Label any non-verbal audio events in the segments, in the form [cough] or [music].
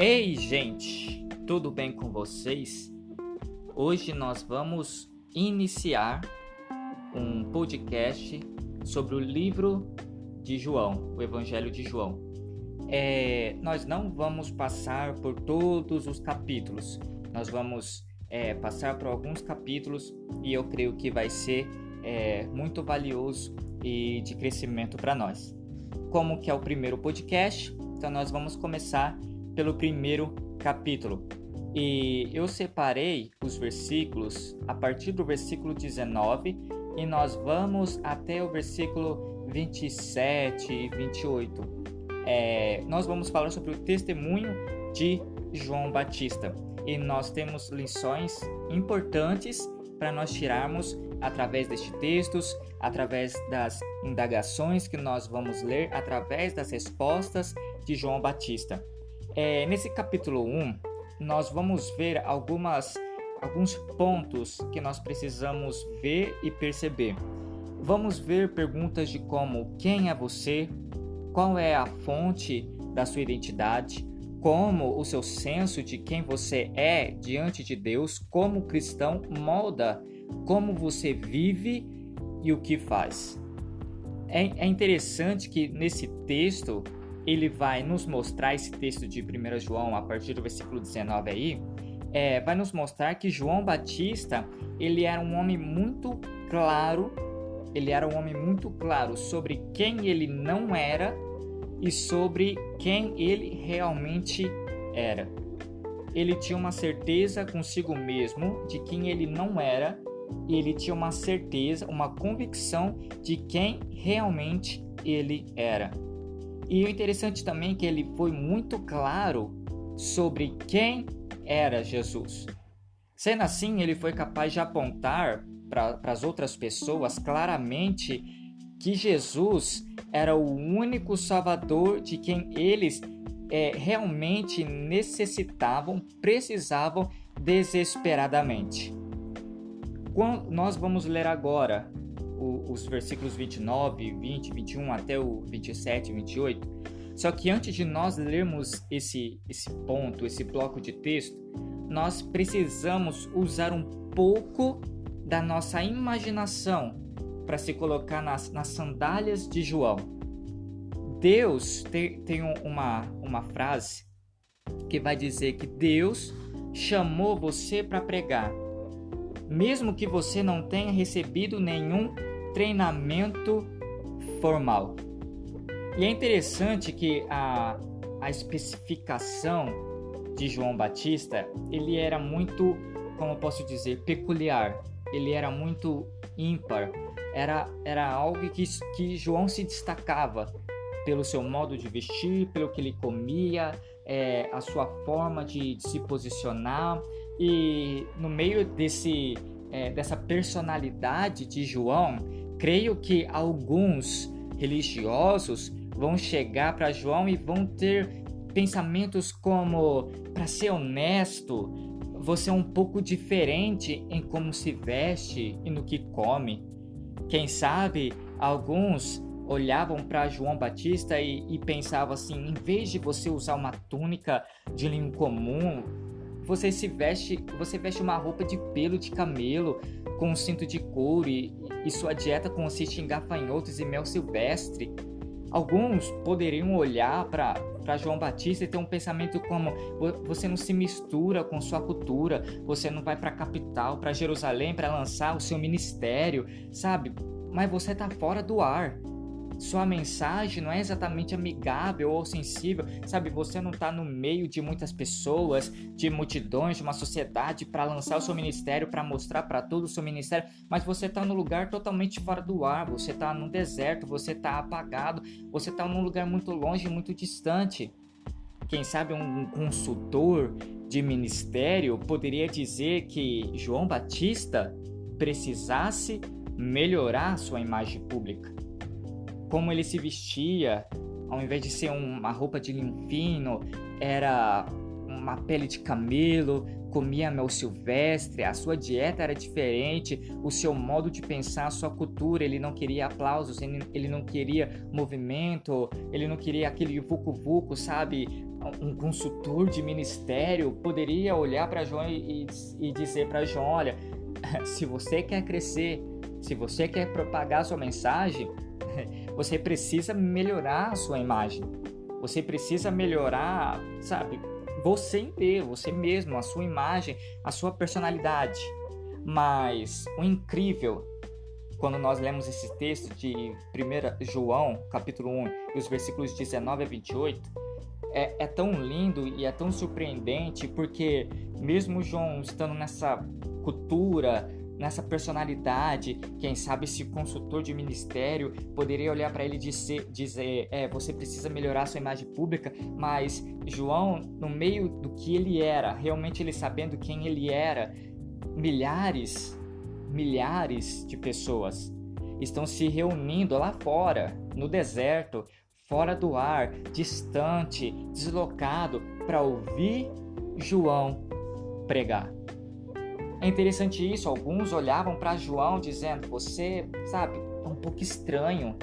Ei, gente, tudo bem com vocês? Hoje nós vamos iniciar um podcast sobre o livro de João, o Evangelho de João. É, nós não vamos passar por todos os capítulos, nós vamos é, passar por alguns capítulos e eu creio que vai ser é, muito valioso e de crescimento para nós. Como que é o primeiro podcast, então nós vamos começar pelo primeiro capítulo. E eu separei os versículos a partir do versículo 19 e nós vamos até o versículo 27 e 28. É, nós vamos falar sobre o testemunho de João Batista e nós temos lições importantes para nós tirarmos através destes textos, através das indagações que nós vamos ler, através das respostas de João Batista. É, nesse capítulo 1, nós vamos ver algumas, alguns pontos que nós precisamos ver e perceber. Vamos ver perguntas de como quem é você, qual é a fonte da sua identidade, como o seu senso de quem você é diante de Deus, como cristão molda como você vive e o que faz. É, é interessante que nesse texto ele vai nos mostrar esse texto de 1 João, a partir do versículo 19 aí, é, vai nos mostrar que João Batista, ele era um homem muito claro, ele era um homem muito claro sobre quem ele não era e sobre quem ele realmente era. Ele tinha uma certeza consigo mesmo de quem ele não era e ele tinha uma certeza, uma convicção de quem realmente ele era. E o interessante também é que ele foi muito claro sobre quem era Jesus. Sendo assim, ele foi capaz de apontar para as outras pessoas claramente que Jesus era o único Salvador de quem eles é, realmente necessitavam, precisavam desesperadamente. Quando nós vamos ler agora o, os versículos 29, 20, 21 até o 27 e 28. Só que antes de nós lermos esse, esse ponto, esse bloco de texto, nós precisamos usar um pouco da nossa imaginação para se colocar nas, nas sandálias de João. Deus tem, tem uma, uma frase que vai dizer que Deus chamou você para pregar, mesmo que você não tenha recebido nenhum treinamento formal. E é interessante que a, a especificação de João Batista, ele era muito, como eu posso dizer, peculiar. Ele era muito ímpar. Era, era algo que, que João se destacava pelo seu modo de vestir, pelo que ele comia, é, a sua forma de, de, se posicionar. E no meio desse, é, dessa personalidade de João, Creio que alguns religiosos vão chegar para João e vão ter pensamentos como: para ser honesto, você é um pouco diferente em como se veste e no que come. Quem sabe alguns olhavam para João Batista e, e pensavam assim: em vez de você usar uma túnica de linho comum, você se veste, você veste uma roupa de pelo de camelo com um cinto de couro e, e sua dieta consiste em gafanhotos e mel silvestre. Alguns poderiam olhar para João Batista e ter um pensamento como: você não se mistura com sua cultura, você não vai para a capital, para Jerusalém, para lançar o seu ministério, sabe? Mas você está fora do ar sua mensagem não é exatamente amigável ou sensível, sabe? Você não está no meio de muitas pessoas, de multidões, de uma sociedade para lançar o seu ministério, para mostrar para todo o seu ministério, mas você está no lugar totalmente fora do ar, você está no deserto, você está apagado, você está num lugar muito longe, muito distante. Quem sabe um consultor de ministério poderia dizer que João Batista precisasse melhorar sua imagem pública como ele se vestia, ao invés de ser uma roupa de linho fino, era uma pele de camelo, comia mel silvestre, a sua dieta era diferente, o seu modo de pensar, a sua cultura, ele não queria aplausos, ele, não queria movimento, ele não queria aquele vucu-vucu, sabe? Um consultor de ministério poderia olhar para João e, e dizer para João: olha, [laughs] se você quer crescer, se você quer propagar sua mensagem, você precisa melhorar a sua imagem. Você precisa melhorar, sabe, você inteiro, você mesmo, a sua imagem, a sua personalidade. Mas o incrível, quando nós lemos esse texto de 1 João, capítulo 1, e os versículos 19 a 28, é, é tão lindo e é tão surpreendente, porque mesmo João estando nessa cultura, nessa personalidade, quem sabe esse consultor de ministério poderia olhar para ele e dizer, dizer é, você precisa melhorar sua imagem pública, mas João, no meio do que ele era, realmente ele sabendo quem ele era, milhares, milhares de pessoas estão se reunindo lá fora, no deserto, fora do ar, distante, deslocado, para ouvir João pregar. É interessante isso, alguns olhavam para João dizendo: Você, sabe, é um pouco estranho,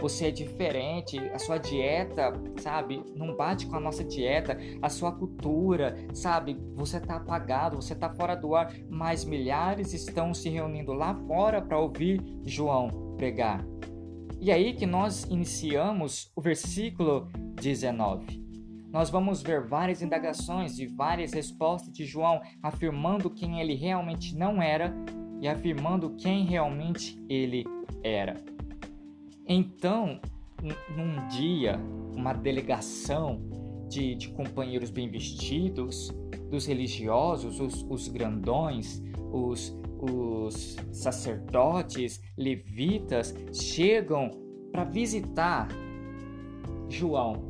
você é diferente, a sua dieta, sabe, não bate com a nossa dieta, a sua cultura, sabe, você está apagado, você está fora do ar, mas milhares estão se reunindo lá fora para ouvir João pregar. E aí que nós iniciamos o versículo 19 nós vamos ver várias indagações e várias respostas de João afirmando quem ele realmente não era e afirmando quem realmente ele era. Então, num dia, uma delegação de, de companheiros bem vestidos, dos religiosos, os, os grandões, os, os sacerdotes, levitas, chegam para visitar João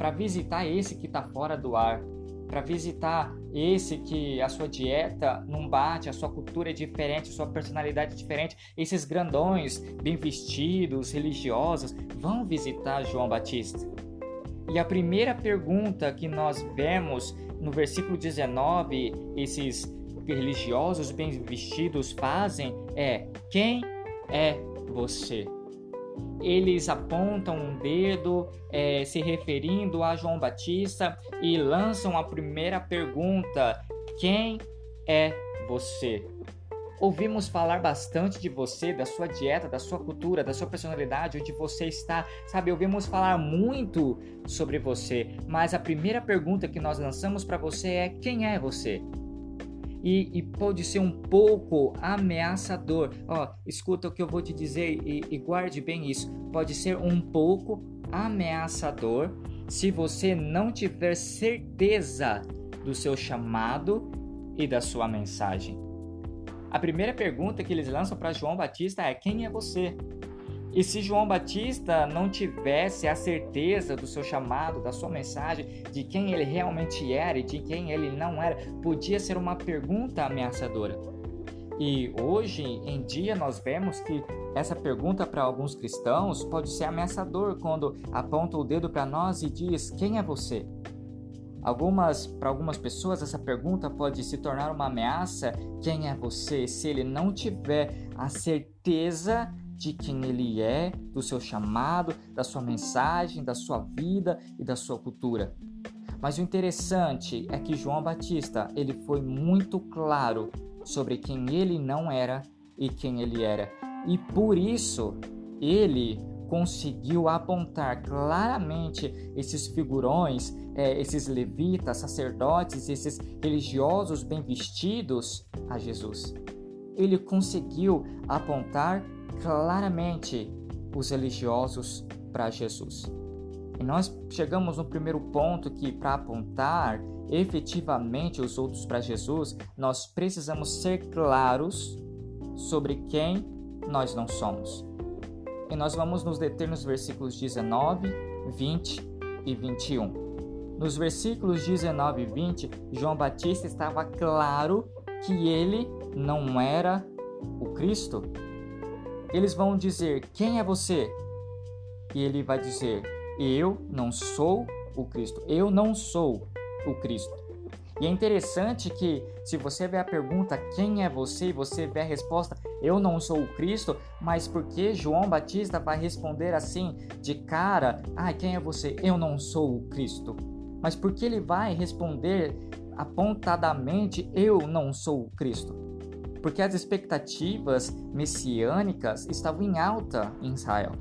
para visitar esse que está fora do ar, para visitar esse que a sua dieta não bate, a sua cultura é diferente, a sua personalidade é diferente. Esses grandões, bem vestidos, religiosos, vão visitar João Batista. E a primeira pergunta que nós vemos no versículo 19, esses religiosos bem vestidos fazem é: Quem é você? Eles apontam um dedo é, se referindo a João Batista e lançam a primeira pergunta: Quem é você? Ouvimos falar bastante de você, da sua dieta, da sua cultura, da sua personalidade, onde você está, sabe? Ouvimos falar muito sobre você, mas a primeira pergunta que nós lançamos para você é: quem é você? E, e, pode ser um pouco ameaçador. Ó, escuta o que eu vou te dizer e, e guarde bem isso. Pode ser um pouco ameaçador se você não tiver certeza do seu chamado e da sua mensagem. A primeira pergunta que eles lançam para João Batista é: Quem é você? E se João Batista não tivesse a certeza do seu chamado, da sua mensagem, de quem ele realmente era e de quem ele não era, podia ser uma pergunta ameaçadora. E hoje em dia nós vemos que essa pergunta para alguns cristãos pode ser ameaçador quando aponta o dedo para nós e diz: "Quem é você?" Algumas, para algumas pessoas, essa pergunta pode se tornar uma ameaça. Quem é você? Se ele não tiver a certeza de quem ele é, do seu chamado, da sua mensagem, da sua vida e da sua cultura. Mas o interessante é que João Batista, ele foi muito claro sobre quem ele não era e quem ele era. E por isso, ele conseguiu apontar claramente esses figurões, é, esses levitas, sacerdotes, esses religiosos bem vestidos a Jesus. Ele conseguiu apontar claramente os religiosos para Jesus. E nós chegamos no primeiro ponto que para apontar efetivamente os outros para Jesus, nós precisamos ser claros sobre quem nós não somos. E nós vamos nos deter nos versículos 19, 20 e 21. Nos versículos 19 e 20, João Batista estava claro que ele não era o Cristo, eles vão dizer: Quem é você? E ele vai dizer: Eu não sou o Cristo. Eu não sou o Cristo. E é interessante que, se você vê a pergunta quem é você e você vê a resposta eu não sou o Cristo, mas porque João Batista vai responder assim de cara, ah, quem é você? Eu não sou o Cristo. Mas porque ele vai responder apontadamente eu não sou o Cristo? Porque as expectativas messiânicas estavam em alta em Israel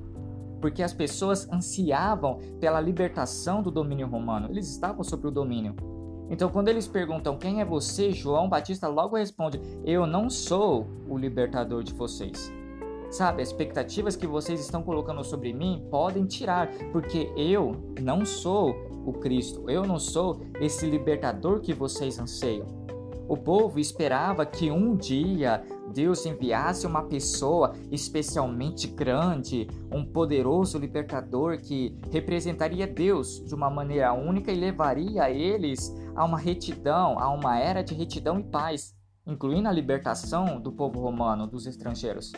porque as pessoas ansiavam pela libertação do domínio romano, eles estavam sob o domínio. Então, quando eles perguntam quem é você, João Batista logo responde: Eu não sou o libertador de vocês. Sabe, as expectativas que vocês estão colocando sobre mim podem tirar, porque eu não sou o Cristo, eu não sou esse libertador que vocês anseiam. O povo esperava que um dia Deus enviasse uma pessoa especialmente grande, um poderoso libertador que representaria Deus de uma maneira única e levaria eles a uma retidão, a uma era de retidão e paz, incluindo a libertação do povo romano, dos estrangeiros.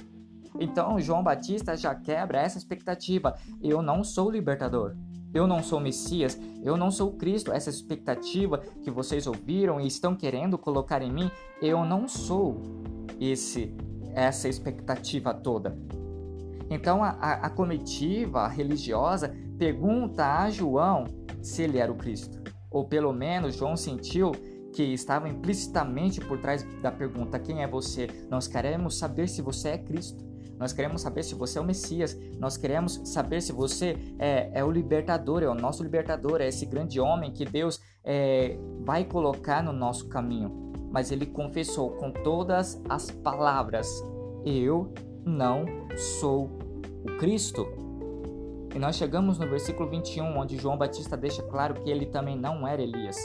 Então João Batista já quebra essa expectativa. Eu não sou libertador. Eu não sou Messias, eu não sou Cristo. Essa expectativa que vocês ouviram e estão querendo colocar em mim, eu não sou esse essa expectativa toda. Então a, a, a comitiva religiosa pergunta a João se ele era o Cristo. Ou pelo menos João sentiu que estava implicitamente por trás da pergunta: quem é você? Nós queremos saber se você é Cristo. Nós queremos saber se você é o Messias. Nós queremos saber se você é, é o libertador, é o nosso libertador, é esse grande homem que Deus é, vai colocar no nosso caminho. Mas ele confessou com todas as palavras: Eu não sou o Cristo. E nós chegamos no versículo 21, onde João Batista deixa claro que ele também não era Elias.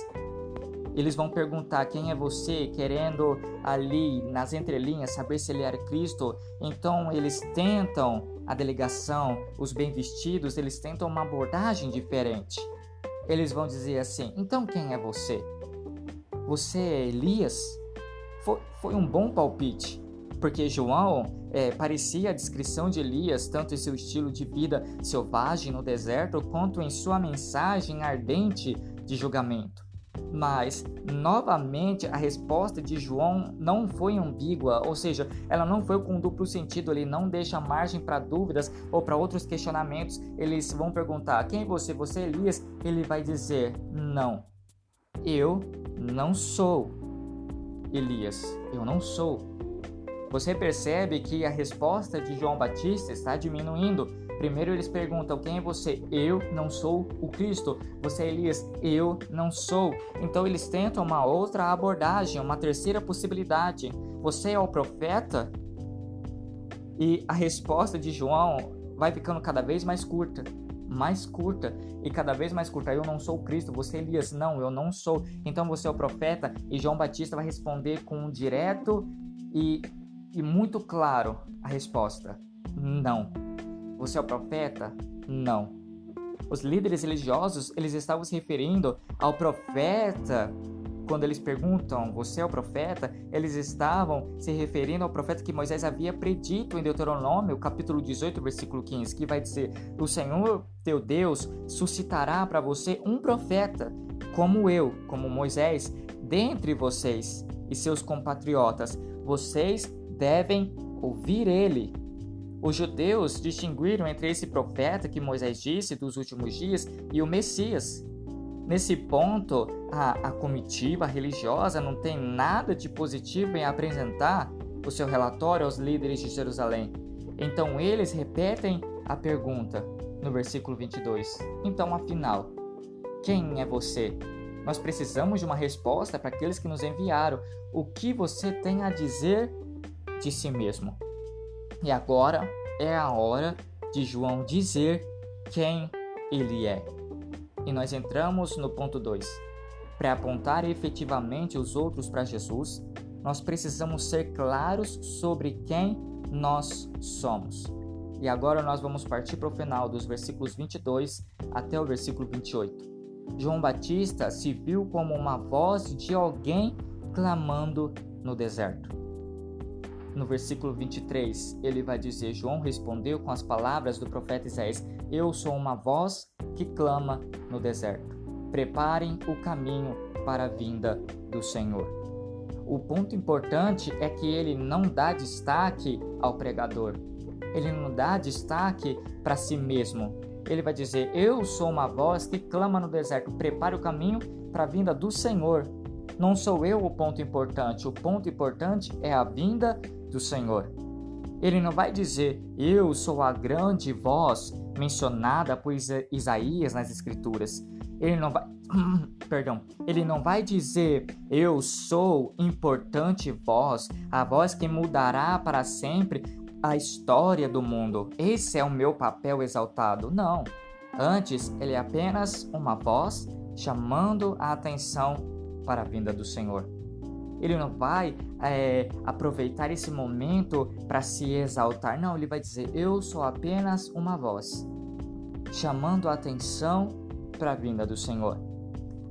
Eles vão perguntar quem é você, querendo ali nas entrelinhas saber se ele era Cristo. Então eles tentam a delegação, os bem vestidos, eles tentam uma abordagem diferente. Eles vão dizer assim: então quem é você? Você é Elias? Foi, foi um bom palpite, porque João é, parecia a descrição de Elias, tanto em seu estilo de vida selvagem no deserto, quanto em sua mensagem ardente de julgamento. Mas, novamente, a resposta de João não foi ambígua, ou seja, ela não foi com duplo sentido, ele não deixa margem para dúvidas ou para outros questionamentos. Eles vão perguntar: quem é você? Você é Elias? Ele vai dizer: não, eu não sou Elias, eu não sou. Você percebe que a resposta de João Batista está diminuindo Primeiro eles perguntam: quem é você? Eu não sou o Cristo. Você é Elias? Eu não sou. Então eles tentam uma outra abordagem, uma terceira possibilidade. Você é o profeta? E a resposta de João vai ficando cada vez mais curta, mais curta e cada vez mais curta. Eu não sou Cristo, você é Elias? Não, eu não sou. Então você é o profeta? E João Batista vai responder com um direto e, e muito claro a resposta: não. Você é o profeta? Não. Os líderes religiosos, eles estavam se referindo ao profeta quando eles perguntam, você é o profeta? Eles estavam se referindo ao profeta que Moisés havia predito em Deuteronômio, capítulo 18, versículo 15, que vai dizer: O Senhor teu Deus suscitará para você um profeta, como eu, como Moisés, dentre vocês e seus compatriotas. Vocês devem ouvir ele. Os judeus distinguiram entre esse profeta que Moisés disse dos últimos dias e o Messias. Nesse ponto, a, a comitiva religiosa não tem nada de positivo em apresentar o seu relatório aos líderes de Jerusalém. Então eles repetem a pergunta no versículo 22. Então, afinal, quem é você? Nós precisamos de uma resposta para aqueles que nos enviaram. O que você tem a dizer de si mesmo? E agora é a hora de João dizer quem ele é. E nós entramos no ponto 2. Para apontar efetivamente os outros para Jesus, nós precisamos ser claros sobre quem nós somos. E agora nós vamos partir para o final dos versículos 22 até o versículo 28. João Batista se viu como uma voz de alguém clamando no deserto. No versículo 23, ele vai dizer: João respondeu com as palavras do profeta Isaías: Eu sou uma voz que clama no deserto. Preparem o caminho para a vinda do Senhor. O ponto importante é que ele não dá destaque ao pregador. Ele não dá destaque para si mesmo. Ele vai dizer: Eu sou uma voz que clama no deserto, prepare o caminho para a vinda do Senhor. Não sou eu o ponto importante, o ponto importante é a vinda do Senhor. Ele não vai dizer, eu sou a grande voz mencionada por Isaías nas Escrituras. Ele não vai, [clears throat] perdão, ele não vai dizer, eu sou importante voz, a voz que mudará para sempre a história do mundo. Esse é o meu papel exaltado. Não. Antes, ele é apenas uma voz chamando a atenção para a vinda do Senhor. Ele não vai é, aproveitar esse momento para se exaltar. Não, ele vai dizer: Eu sou apenas uma voz, chamando a atenção para a vinda do Senhor.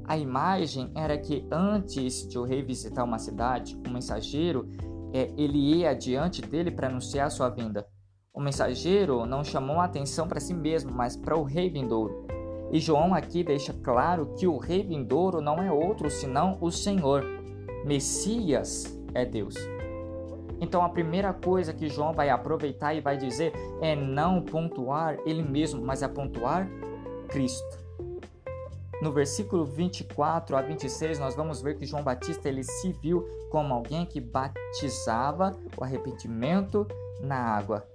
A imagem era que antes de o rei visitar uma cidade, um mensageiro, é, ele ia adiante dele para anunciar sua vinda. O mensageiro não chamou a atenção para si mesmo, mas para o rei vindouro. E João aqui deixa claro que o rei vindouro não é outro senão o Senhor. Messias é Deus. Então a primeira coisa que João vai aproveitar e vai dizer é não pontuar ele mesmo, mas é pontuar Cristo. No versículo 24 a 26, nós vamos ver que João Batista ele se viu como alguém que batizava o arrependimento na água.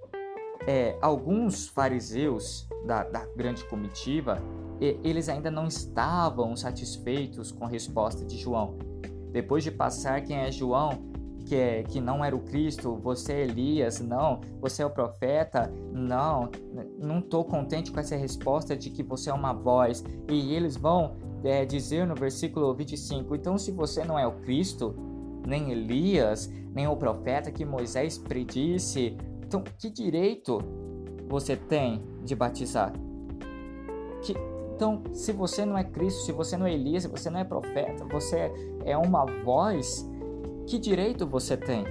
É, alguns fariseus da, da grande comitiva, eles ainda não estavam satisfeitos com a resposta de João. Depois de passar quem é João, que, é, que não era o Cristo, você é Elias, não, você é o profeta, não, não estou contente com essa resposta de que você é uma voz. E eles vão é, dizer no versículo 25: então, se você não é o Cristo, nem Elias, nem o profeta que Moisés predisse, então que direito você tem de batizar? Então, se você não é Cristo, se você não é Elias, se você não é profeta, você é uma voz, que direito você tem?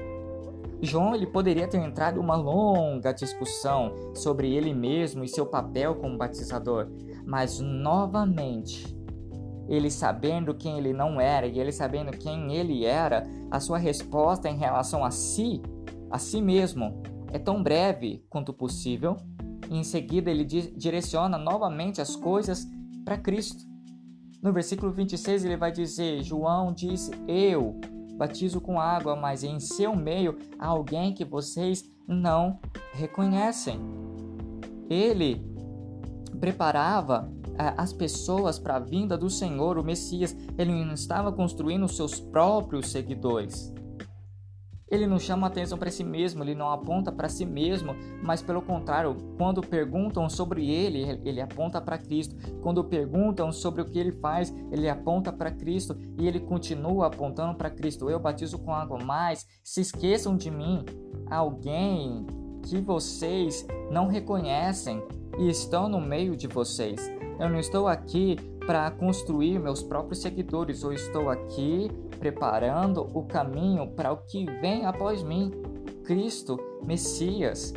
João ele poderia ter entrado uma longa discussão sobre ele mesmo e seu papel como batizador, mas novamente, ele sabendo quem ele não era e ele sabendo quem ele era, a sua resposta em relação a si, a si mesmo, é tão breve quanto possível. E em seguida ele direciona novamente as coisas para Cristo. No versículo 26 ele vai dizer: João disse: Eu batizo com água, mas em seu meio há alguém que vocês não reconhecem. Ele preparava as pessoas para a vinda do Senhor, o Messias. Ele não estava construindo seus próprios seguidores. Ele não chama atenção para si mesmo, ele não aponta para si mesmo, mas pelo contrário, quando perguntam sobre ele, ele aponta para Cristo. Quando perguntam sobre o que ele faz, ele aponta para Cristo e ele continua apontando para Cristo. Eu batizo com água, mas se esqueçam de mim, alguém que vocês não reconhecem e estão no meio de vocês. Eu não estou aqui para construir meus próprios seguidores, eu estou aqui preparando o caminho para o que vem após mim, Cristo, Messias.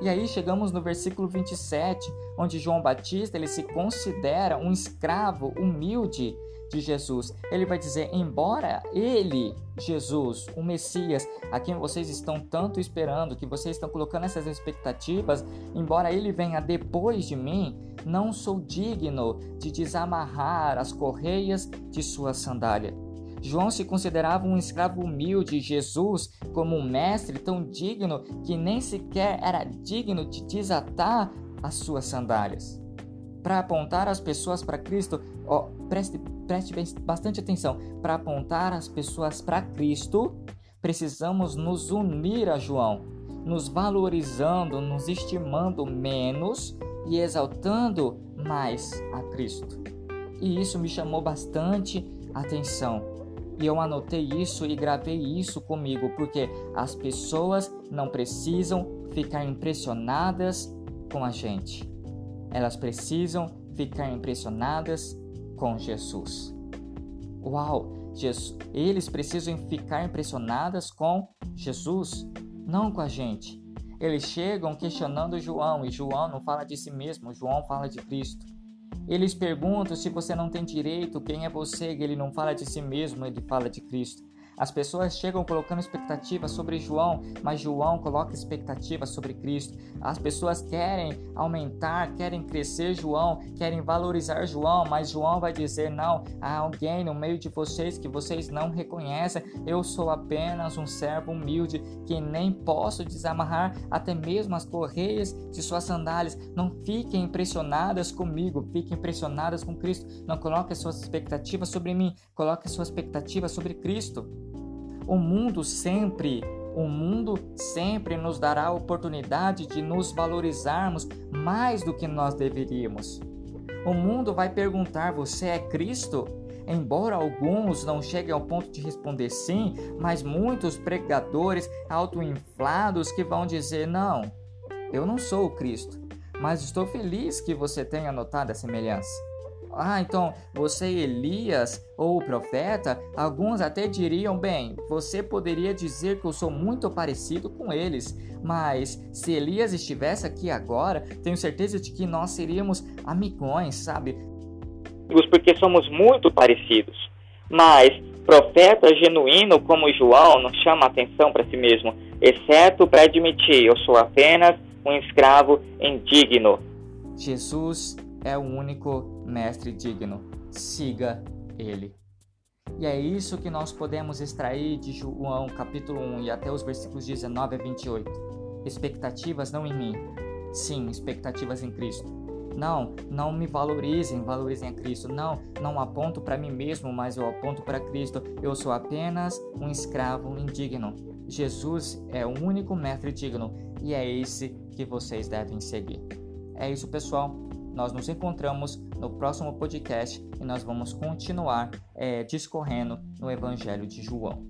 E aí chegamos no versículo 27, onde João Batista ele se considera um escravo humilde de Jesus. Ele vai dizer: embora ele, Jesus, o Messias, a quem vocês estão tanto esperando, que vocês estão colocando essas expectativas, embora ele venha depois de mim, não sou digno de desamarrar as correias de sua sandália. João se considerava um escravo humilde, Jesus, como um mestre tão digno que nem sequer era digno de desatar as suas sandálias. Para apontar as pessoas para Cristo, ó, preste, preste bastante atenção, para apontar as pessoas para Cristo, precisamos nos unir a João, nos valorizando, nos estimando menos e exaltando mais a Cristo. E isso me chamou bastante atenção. E eu anotei isso e gravei isso comigo, porque as pessoas não precisam ficar impressionadas com a gente. Elas precisam ficar impressionadas com Jesus. Uau, Jesus, eles precisam ficar impressionadas com Jesus, não com a gente. Eles chegam questionando João e João não fala de si mesmo, João fala de Cristo. Eles perguntam se você não tem direito, quem é você? Ele não fala de si mesmo, ele fala de Cristo. As pessoas chegam colocando expectativas sobre João, mas João coloca expectativas sobre Cristo. As pessoas querem aumentar, querem crescer João, querem valorizar João, mas João vai dizer: não, há alguém no meio de vocês que vocês não reconhecem. Eu sou apenas um servo humilde que nem posso desamarrar até mesmo as correias de suas sandálias. Não fiquem impressionadas comigo, fiquem impressionadas com Cristo. Não coloquem suas expectativas sobre mim, coloquem suas expectativas sobre Cristo. O mundo sempre, o mundo sempre nos dará a oportunidade de nos valorizarmos mais do que nós deveríamos. O mundo vai perguntar: Você é Cristo? Embora alguns não cheguem ao ponto de responder sim, mas muitos pregadores autoinflados que vão dizer: Não, eu não sou o Cristo. Mas estou feliz que você tenha notado a semelhança. Ah, então você Elias ou o profeta? Alguns até diriam, bem, você poderia dizer que eu sou muito parecido com eles, mas se Elias estivesse aqui agora, tenho certeza de que nós seríamos amigões, sabe? Porque somos muito parecidos. Mas profeta genuíno como João não chama atenção para si mesmo, exceto para admitir: eu sou apenas um escravo indigno. Jesus é o único mestre digno. Siga ele. E é isso que nós podemos extrair de João capítulo 1 e até os versículos 19 a 28. Expectativas não em mim, sim, expectativas em Cristo. Não, não me valorizem, valorizem a Cristo. Não, não aponto para mim mesmo, mas eu aponto para Cristo. Eu sou apenas um escravo indigno. Jesus é o único mestre digno e é esse que vocês devem seguir. É isso, pessoal. Nós nos encontramos no próximo podcast e nós vamos continuar é, discorrendo no Evangelho de João.